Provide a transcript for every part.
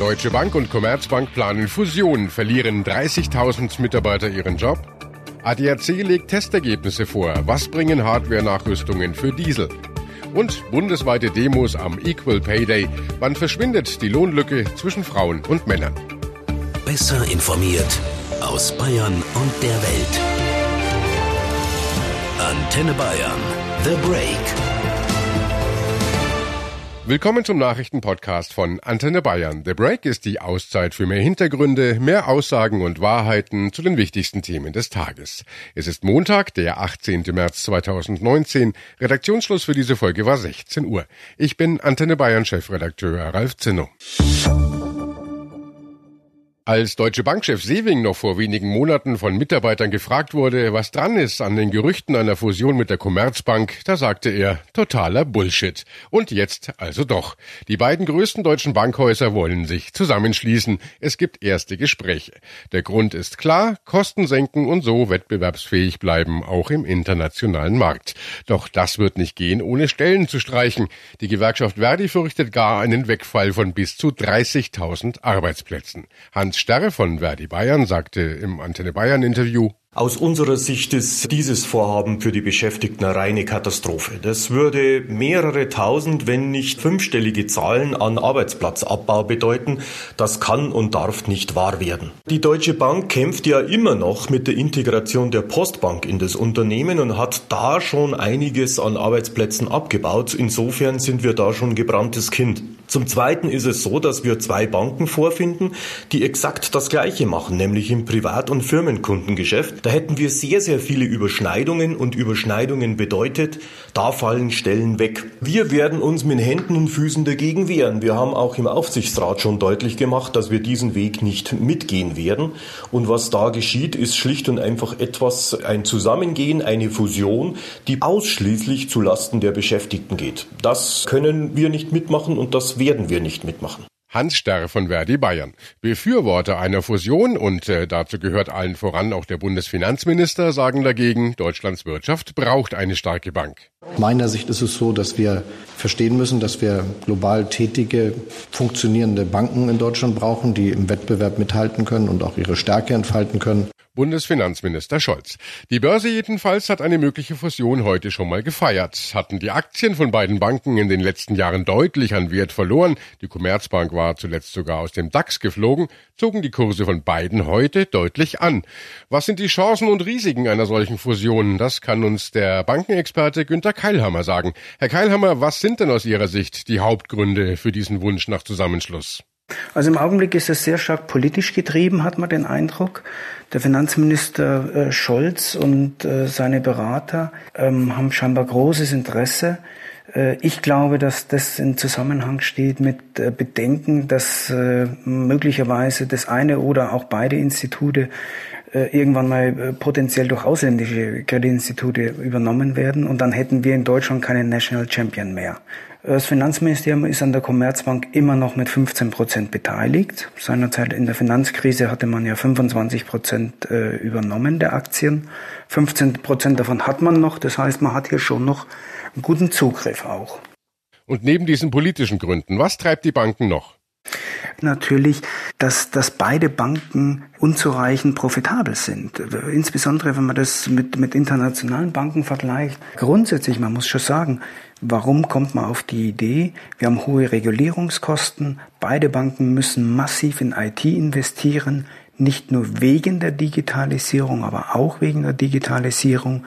Deutsche Bank und Commerzbank planen Fusion, verlieren 30.000 Mitarbeiter ihren Job. ADAC legt Testergebnisse vor. Was bringen Hardware-Nachrüstungen für Diesel? Und bundesweite Demos am Equal Pay Day. Wann verschwindet die Lohnlücke zwischen Frauen und Männern? Besser informiert aus Bayern und der Welt. Antenne Bayern. The Break. Willkommen zum Nachrichtenpodcast von Antenne Bayern. The Break ist die Auszeit für mehr Hintergründe, mehr Aussagen und Wahrheiten zu den wichtigsten Themen des Tages. Es ist Montag, der 18. März 2019. Redaktionsschluss für diese Folge war 16 Uhr. Ich bin Antenne Bayern Chefredakteur Ralf Zinno. Als Deutsche Bankchef Sewing noch vor wenigen Monaten von Mitarbeitern gefragt wurde, was dran ist an den Gerüchten einer Fusion mit der Commerzbank, da sagte er, totaler Bullshit. Und jetzt also doch. Die beiden größten deutschen Bankhäuser wollen sich zusammenschließen. Es gibt erste Gespräche. Der Grund ist klar, Kosten senken und so wettbewerbsfähig bleiben, auch im internationalen Markt. Doch das wird nicht gehen, ohne Stellen zu streichen. Die Gewerkschaft Verdi fürchtet gar einen Wegfall von bis zu 30.000 Arbeitsplätzen. Hans Starre von Verdi Bayern sagte im Antenne Bayern Interview, aus unserer Sicht ist dieses Vorhaben für die Beschäftigten eine reine Katastrophe. Das würde mehrere tausend, wenn nicht fünfstellige Zahlen an Arbeitsplatzabbau bedeuten. Das kann und darf nicht wahr werden. Die Deutsche Bank kämpft ja immer noch mit der Integration der Postbank in das Unternehmen und hat da schon einiges an Arbeitsplätzen abgebaut. Insofern sind wir da schon gebranntes Kind. Zum Zweiten ist es so, dass wir zwei Banken vorfinden, die exakt das Gleiche machen, nämlich im Privat- und Firmenkundengeschäft. Da hätten wir sehr, sehr viele Überschneidungen und Überschneidungen bedeutet, da fallen Stellen weg. Wir werden uns mit Händen und Füßen dagegen wehren. Wir haben auch im Aufsichtsrat schon deutlich gemacht, dass wir diesen Weg nicht mitgehen werden. Und was da geschieht, ist schlicht und einfach etwas, ein Zusammengehen, eine Fusion, die ausschließlich zu Lasten der Beschäftigten geht. Das können wir nicht mitmachen und das werden wir nicht mitmachen. Hans Sterr von Verdi Bayern. Befürworter einer Fusion und äh, dazu gehört allen voran auch der Bundesfinanzminister sagen dagegen, Deutschlands Wirtschaft braucht eine starke Bank. Meiner Sicht ist es so, dass wir verstehen müssen, dass wir global tätige, funktionierende Banken in Deutschland brauchen, die im Wettbewerb mithalten können und auch ihre Stärke entfalten können. Bundesfinanzminister Scholz. Die Börse jedenfalls hat eine mögliche Fusion heute schon mal gefeiert. Hatten die Aktien von beiden Banken in den letzten Jahren deutlich an Wert verloren, die Commerzbank war zuletzt sogar aus dem DAX geflogen, zogen die Kurse von beiden heute deutlich an. Was sind die Chancen und Risiken einer solchen Fusion? Das kann uns der Bankenexperte Günter Keilhammer sagen. Herr Keilhammer, was sind denn aus Ihrer Sicht die Hauptgründe für diesen Wunsch nach Zusammenschluss? Also im Augenblick ist es sehr stark politisch getrieben, hat man den Eindruck. Der Finanzminister äh, Scholz und äh, seine Berater ähm, haben scheinbar großes Interesse. Äh, ich glaube, dass das in Zusammenhang steht mit äh, Bedenken, dass äh, möglicherweise das eine oder auch beide Institute irgendwann mal potenziell durch ausländische Kreditinstitute übernommen werden und dann hätten wir in Deutschland keinen National Champion mehr. Das Finanzministerium ist an der Commerzbank immer noch mit 15 Prozent beteiligt. Seinerzeit in der Finanzkrise hatte man ja 25 Prozent äh, übernommen der Aktien. 15 Prozent davon hat man noch. Das heißt, man hat hier schon noch einen guten Zugriff auch. Und neben diesen politischen Gründen, was treibt die Banken noch? Natürlich, dass, dass beide Banken unzureichend profitabel sind. Insbesondere, wenn man das mit, mit internationalen Banken vergleicht. Grundsätzlich, man muss schon sagen, Warum kommt man auf die Idee? Wir haben hohe Regulierungskosten. Beide Banken müssen massiv in IT investieren, nicht nur wegen der Digitalisierung, aber auch wegen der Digitalisierung.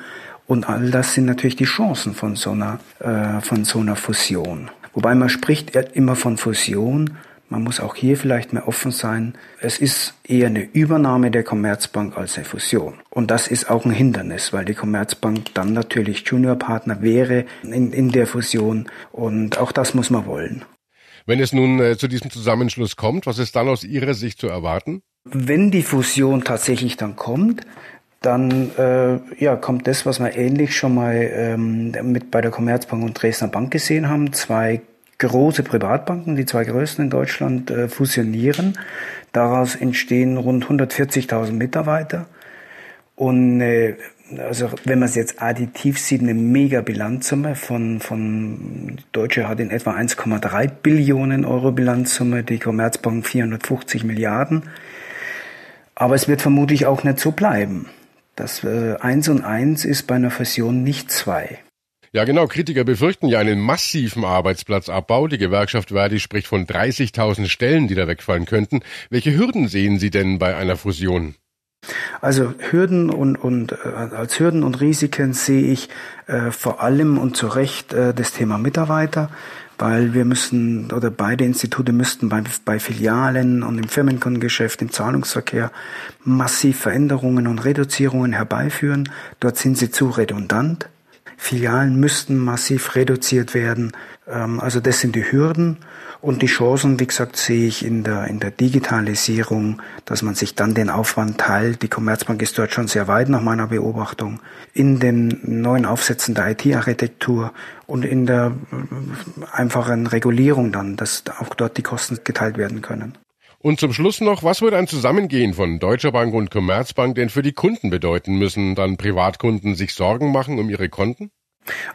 Und all das sind natürlich die Chancen von so einer, äh, von so einer Fusion. Wobei man spricht immer von Fusion, man muss auch hier vielleicht mehr offen sein. Es ist eher eine Übernahme der Commerzbank als eine Fusion. Und das ist auch ein Hindernis, weil die Commerzbank dann natürlich Juniorpartner wäre in, in der Fusion. Und auch das muss man wollen. Wenn es nun äh, zu diesem Zusammenschluss kommt, was ist dann aus Ihrer Sicht zu erwarten? Wenn die Fusion tatsächlich dann kommt, dann äh, ja, kommt das, was wir ähnlich schon mal ähm, mit bei der Commerzbank und Dresdner Bank gesehen haben. Zwei große Privatbanken, die zwei größten in Deutschland, äh, fusionieren. Daraus entstehen rund 140.000 Mitarbeiter und eine also wenn man es jetzt additiv sieht, eine mega Bilanzsumme von, von Deutsche hat in etwa 1,3 Billionen Euro Bilanzsumme, die Commerzbank 450 Milliarden. Aber es wird vermutlich auch nicht so bleiben. Das äh, Eins und Eins ist bei einer Fusion nicht zwei. Ja, genau. Kritiker befürchten ja einen massiven Arbeitsplatzabbau. Die Gewerkschaft Verdi spricht von 30.000 Stellen, die da wegfallen könnten. Welche Hürden sehen Sie denn bei einer Fusion? Also Hürden und, und äh, als Hürden und Risiken sehe ich äh, vor allem und zu Recht äh, das Thema Mitarbeiter, weil wir müssen oder beide Institute müssten bei, bei Filialen und im Firmenkundengeschäft, im Zahlungsverkehr massiv Veränderungen und Reduzierungen herbeiführen. Dort sind sie zu redundant. Filialen müssten massiv reduziert werden. Ähm, also das sind die Hürden. Und die Chancen, wie gesagt, sehe ich in der, in der Digitalisierung, dass man sich dann den Aufwand teilt. Die Commerzbank ist dort schon sehr weit nach meiner Beobachtung. In den neuen Aufsätzen der IT-Architektur und in der äh, einfachen Regulierung dann, dass auch dort die Kosten geteilt werden können. Und zum Schluss noch, was würde ein Zusammengehen von Deutscher Bank und Commerzbank denn für die Kunden bedeuten? Müssen dann Privatkunden sich Sorgen machen um ihre Konten?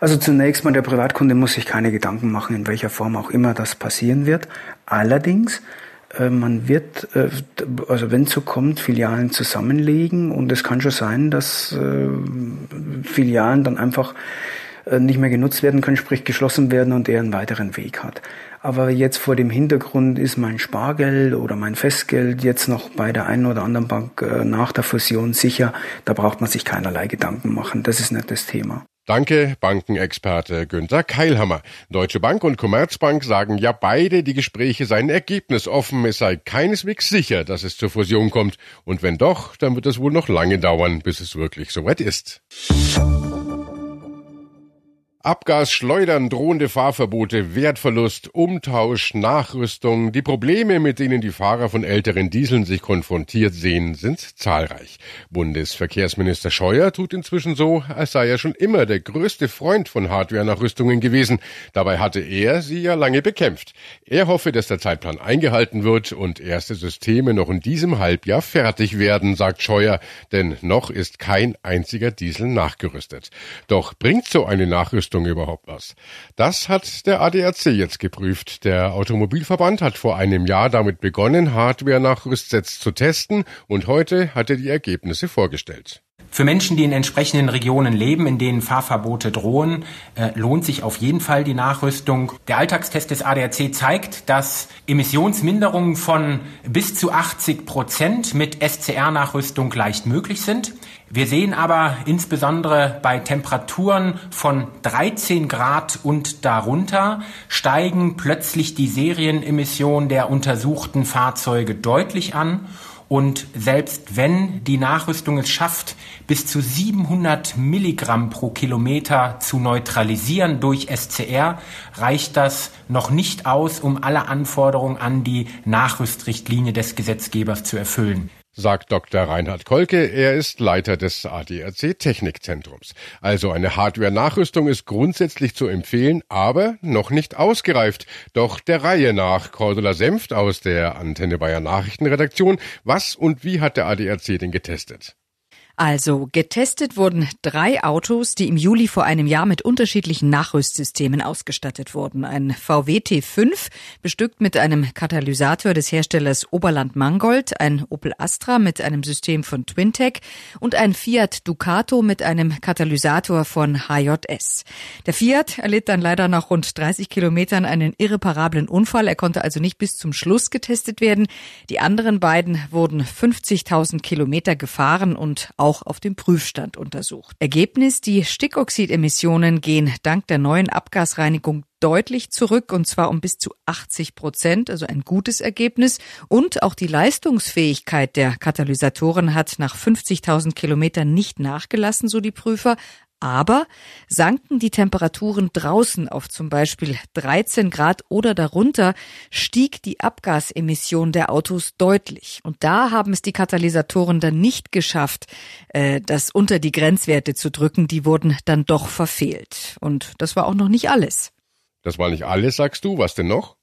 Also zunächst mal, der Privatkunde muss sich keine Gedanken machen, in welcher Form auch immer das passieren wird. Allerdings, äh, man wird, äh, also wenn es so kommt, Filialen zusammenlegen und es kann schon sein, dass äh, Filialen dann einfach nicht mehr genutzt werden können, sprich geschlossen werden und er einen weiteren Weg hat. Aber jetzt vor dem Hintergrund ist mein Spargeld oder mein Festgeld jetzt noch bei der einen oder anderen Bank äh, nach der Fusion sicher. Da braucht man sich keinerlei Gedanken machen. Das ist nicht das Thema. Danke, Bankenexperte Günther Keilhammer. Deutsche Bank und Commerzbank sagen ja beide, die Gespräche seien ergebnisoffen. Es sei keineswegs sicher, dass es zur Fusion kommt. Und wenn doch, dann wird es wohl noch lange dauern, bis es wirklich soweit ist. Abgas, Schleudern, drohende Fahrverbote, Wertverlust, Umtausch, Nachrüstung. Die Probleme, mit denen die Fahrer von älteren Dieseln sich konfrontiert sehen, sind zahlreich. Bundesverkehrsminister Scheuer tut inzwischen so, als sei er schon immer der größte Freund von Hardware-Nachrüstungen gewesen. Dabei hatte er sie ja lange bekämpft. Er hoffe, dass der Zeitplan eingehalten wird und erste Systeme noch in diesem Halbjahr fertig werden, sagt Scheuer, denn noch ist kein einziger Diesel nachgerüstet. Doch bringt so eine Nachrüstung Nachrüstung überhaupt was? Das hat der ADAC jetzt geprüft. Der Automobilverband hat vor einem Jahr damit begonnen, Hardware-Nachrüstsets zu testen und heute hat er die Ergebnisse vorgestellt. Für Menschen, die in entsprechenden Regionen leben, in denen Fahrverbote drohen, äh, lohnt sich auf jeden Fall die Nachrüstung. Der Alltagstest des ADAC zeigt, dass Emissionsminderungen von bis zu 80 Prozent mit SCR-Nachrüstung leicht möglich sind. Wir sehen aber insbesondere bei Temperaturen von 13 Grad und darunter steigen plötzlich die Serienemissionen der untersuchten Fahrzeuge deutlich an und selbst wenn die Nachrüstung es schafft, bis zu 700 Milligramm pro Kilometer zu neutralisieren durch SCR, reicht das noch nicht aus, um alle Anforderungen an die Nachrüstrichtlinie des Gesetzgebers zu erfüllen sagt Dr. Reinhard Kolke. Er ist Leiter des ADAC Technikzentrums. Also eine Hardware-Nachrüstung ist grundsätzlich zu empfehlen, aber noch nicht ausgereift. Doch der Reihe nach. Cordula Senft aus der Antenne Bayern Nachrichtenredaktion. Was und wie hat der ADAC denn getestet? Also getestet wurden drei Autos, die im Juli vor einem Jahr mit unterschiedlichen Nachrüstsystemen ausgestattet wurden. Ein VW T5, bestückt mit einem Katalysator des Herstellers Oberland Mangold, ein Opel Astra mit einem System von Twintech und ein Fiat Ducato mit einem Katalysator von HJS. Der Fiat erlitt dann leider nach rund 30 Kilometern einen irreparablen Unfall. Er konnte also nicht bis zum Schluss getestet werden. Die anderen beiden wurden 50.000 Kilometer gefahren und auch auf dem Prüfstand untersucht. Ergebnis, die Stickoxidemissionen gehen dank der neuen Abgasreinigung deutlich zurück und zwar um bis zu 80 Prozent, also ein gutes Ergebnis. Und auch die Leistungsfähigkeit der Katalysatoren hat nach 50.000 Kilometern nicht nachgelassen, so die Prüfer. Aber sanken die Temperaturen draußen auf zum Beispiel 13 Grad oder darunter, stieg die Abgasemission der Autos deutlich. Und da haben es die Katalysatoren dann nicht geschafft, äh, das unter die Grenzwerte zu drücken. Die wurden dann doch verfehlt. Und das war auch noch nicht alles. Das war nicht alles, sagst du. Was denn noch?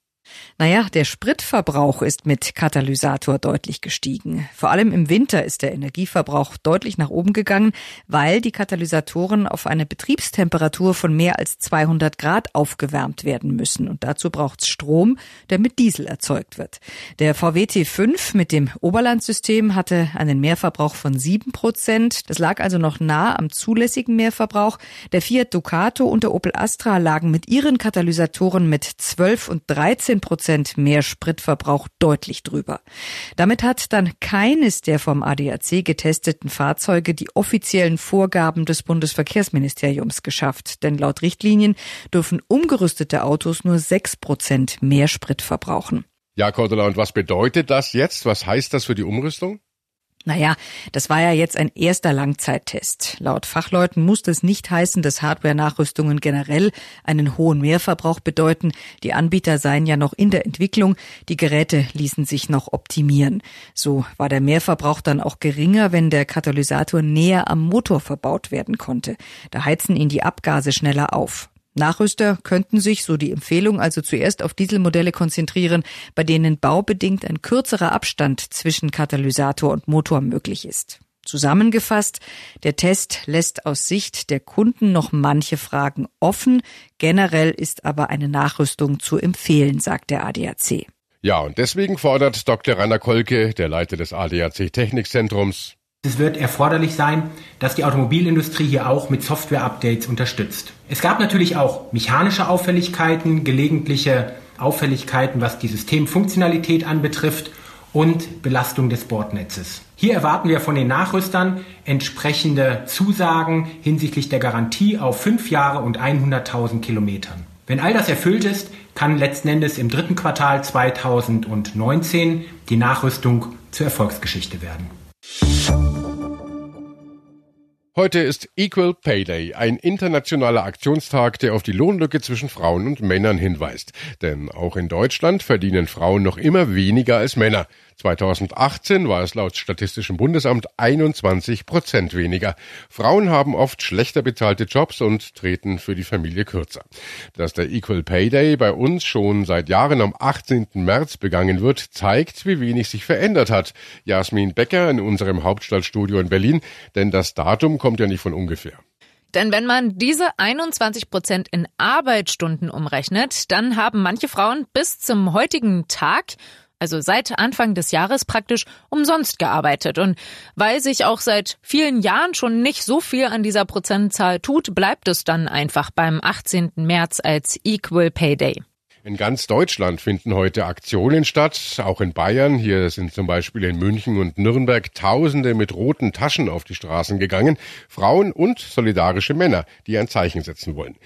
Naja, der Spritverbrauch ist mit Katalysator deutlich gestiegen. Vor allem im Winter ist der Energieverbrauch deutlich nach oben gegangen, weil die Katalysatoren auf eine Betriebstemperatur von mehr als 200 Grad aufgewärmt werden müssen. Und dazu braucht es Strom, der mit Diesel erzeugt wird. Der VW T5 mit dem Oberlandsystem hatte einen Mehrverbrauch von 7 Prozent. Das lag also noch nah am zulässigen Mehrverbrauch. Der Fiat Ducato und der Opel Astra lagen mit ihren Katalysatoren mit 12 und 13 15 Prozent mehr Spritverbrauch deutlich drüber. Damit hat dann keines der vom ADAC getesteten Fahrzeuge die offiziellen Vorgaben des Bundesverkehrsministeriums geschafft. Denn laut Richtlinien dürfen umgerüstete Autos nur 6 Prozent mehr Sprit verbrauchen. Ja, Cordula, und was bedeutet das jetzt? Was heißt das für die Umrüstung? Naja, das war ja jetzt ein erster Langzeittest. Laut Fachleuten muss das nicht heißen, dass Hardware-Nachrüstungen generell einen hohen Mehrverbrauch bedeuten. Die Anbieter seien ja noch in der Entwicklung. Die Geräte ließen sich noch optimieren. So war der Mehrverbrauch dann auch geringer, wenn der Katalysator näher am Motor verbaut werden konnte. Da heizen ihn die Abgase schneller auf. Nachrüster könnten sich, so die Empfehlung, also zuerst auf Dieselmodelle konzentrieren, bei denen baubedingt ein kürzerer Abstand zwischen Katalysator und Motor möglich ist. Zusammengefasst, der Test lässt aus Sicht der Kunden noch manche Fragen offen. Generell ist aber eine Nachrüstung zu empfehlen, sagt der ADAC. Ja, und deswegen fordert Dr. Rainer Kolke, der Leiter des ADAC Technikzentrums, es wird erforderlich sein, dass die Automobilindustrie hier auch mit Software-Updates unterstützt. Es gab natürlich auch mechanische Auffälligkeiten, gelegentliche Auffälligkeiten, was die Systemfunktionalität anbetrifft und Belastung des Bordnetzes. Hier erwarten wir von den Nachrüstern entsprechende Zusagen hinsichtlich der Garantie auf fünf Jahre und 100.000 Kilometern. Wenn all das erfüllt ist, kann letzten Endes im dritten Quartal 2019 die Nachrüstung zur Erfolgsgeschichte werden. Heute ist Equal Pay Day, ein internationaler Aktionstag, der auf die Lohnlücke zwischen Frauen und Männern hinweist. Denn auch in Deutschland verdienen Frauen noch immer weniger als Männer. 2018 war es laut Statistischem Bundesamt 21 Prozent weniger. Frauen haben oft schlechter bezahlte Jobs und treten für die Familie kürzer. Dass der Equal Pay Day bei uns schon seit Jahren am 18. März begangen wird, zeigt, wie wenig sich verändert hat. Jasmin Becker in unserem Hauptstadtstudio in Berlin, denn das Datum kommt ja nicht von ungefähr. Denn wenn man diese 21 Prozent in Arbeitsstunden umrechnet, dann haben manche Frauen bis zum heutigen Tag also seit Anfang des Jahres praktisch umsonst gearbeitet. Und weil sich auch seit vielen Jahren schon nicht so viel an dieser Prozentzahl tut, bleibt es dann einfach beim 18. März als Equal Pay Day. In ganz Deutschland finden heute Aktionen statt, auch in Bayern. Hier sind zum Beispiel in München und Nürnberg Tausende mit roten Taschen auf die Straßen gegangen. Frauen und solidarische Männer, die ein Zeichen setzen wollen.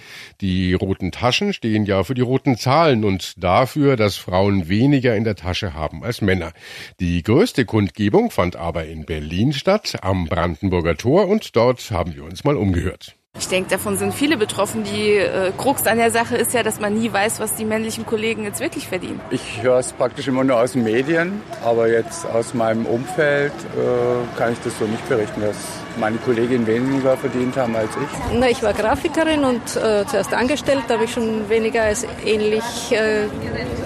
Die roten Taschen stehen ja für die roten Zahlen und dafür, dass Frauen weniger in der Tasche haben als Männer. Die größte Kundgebung fand aber in Berlin statt, am Brandenburger Tor und dort haben wir uns mal umgehört. Ich denke, davon sind viele betroffen. Die äh, Krux an der Sache ist ja, dass man nie weiß, was die männlichen Kollegen jetzt wirklich verdienen. Ich höre es praktisch immer nur aus den Medien, aber jetzt aus meinem Umfeld äh, kann ich das so nicht berichten, dass meine Kolleginnen weniger verdient haben als ich. Na, ich war Grafikerin und äh, zuerst angestellt, da habe ich schon weniger als ähnlich, äh,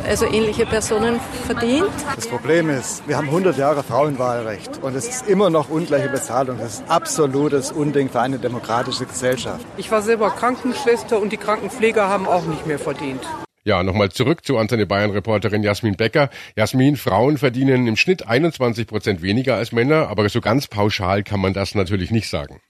also ähnliche Personen verdient. Das Problem ist, wir haben 100 Jahre Frauenwahlrecht und es ist immer noch ungleiche Bezahlung. Das ist absolutes Unding für eine demokratische Gesellschaft. Ich war selber Krankenschwester und die Krankenpfleger haben auch nicht mehr verdient. Ja, nochmal zurück zu Antenne Bayern-Reporterin Jasmin Becker. Jasmin, Frauen verdienen im Schnitt 21 Prozent weniger als Männer, aber so ganz pauschal kann man das natürlich nicht sagen.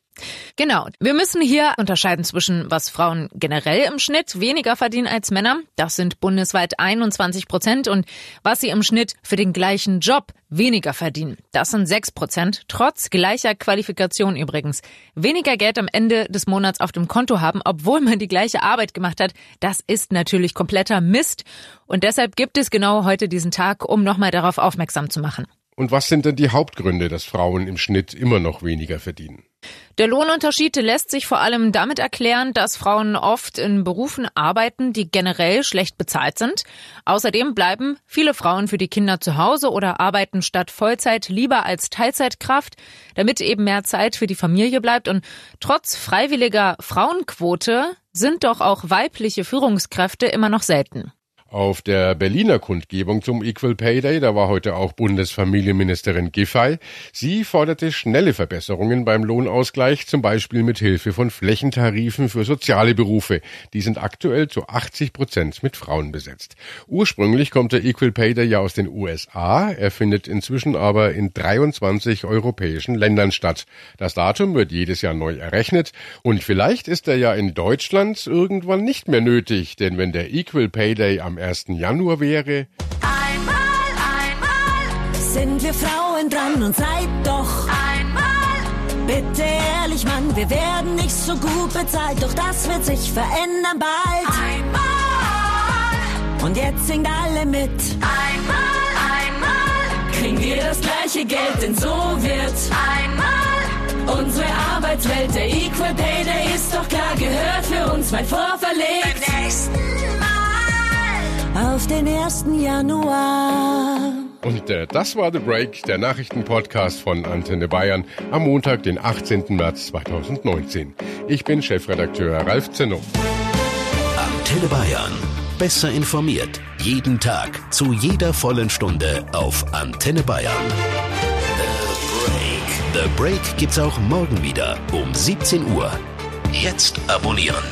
Genau. Wir müssen hier unterscheiden zwischen, was Frauen generell im Schnitt weniger verdienen als Männer. Das sind bundesweit 21 Prozent. Und was sie im Schnitt für den gleichen Job weniger verdienen. Das sind 6 Prozent. Trotz gleicher Qualifikation übrigens. Weniger Geld am Ende des Monats auf dem Konto haben, obwohl man die gleiche Arbeit gemacht hat. Das ist natürlich kompletter Mist. Und deshalb gibt es genau heute diesen Tag, um nochmal darauf aufmerksam zu machen. Und was sind denn die Hauptgründe, dass Frauen im Schnitt immer noch weniger verdienen? Der Lohnunterschied lässt sich vor allem damit erklären, dass Frauen oft in Berufen arbeiten, die generell schlecht bezahlt sind. Außerdem bleiben viele Frauen für die Kinder zu Hause oder arbeiten statt Vollzeit lieber als Teilzeitkraft, damit eben mehr Zeit für die Familie bleibt. Und trotz freiwilliger Frauenquote sind doch auch weibliche Führungskräfte immer noch selten. Auf der Berliner Kundgebung zum Equal Pay Day, da war heute auch Bundesfamilienministerin Giffey. Sie forderte schnelle Verbesserungen beim Lohnausgleich, zum Beispiel mit Hilfe von Flächentarifen für soziale Berufe. Die sind aktuell zu 80 Prozent mit Frauen besetzt. Ursprünglich kommt der Equal Pay Day ja aus den USA. Er findet inzwischen aber in 23 europäischen Ländern statt. Das Datum wird jedes Jahr neu errechnet und vielleicht ist er ja in Deutschland irgendwann nicht mehr nötig, denn wenn der Equal Pay Day am 1. Januar wäre. Einmal, einmal sind wir Frauen dran und seid doch einmal. Bitte ehrlich, Mann, wir werden nicht so gut bezahlt, doch das wird sich verändern bald. Einmal. Und jetzt singt alle mit. Einmal, einmal. Kriegen wir das gleiche Geld, denn so wird einmal. Unsere Arbeitswelt, der Equal Pay Day ist doch klar, gehört für uns weit vorverlegt. Beim nächsten auf den 1. Januar. Und äh, das war The Break, der Nachrichtenpodcast von Antenne Bayern am Montag, den 18. März 2019. Ich bin Chefredakteur Ralf Zenno. Antenne Bayern. Besser informiert. Jeden Tag. Zu jeder vollen Stunde auf Antenne Bayern. The Break. The Break gibt's auch morgen wieder um 17 Uhr. Jetzt abonnieren.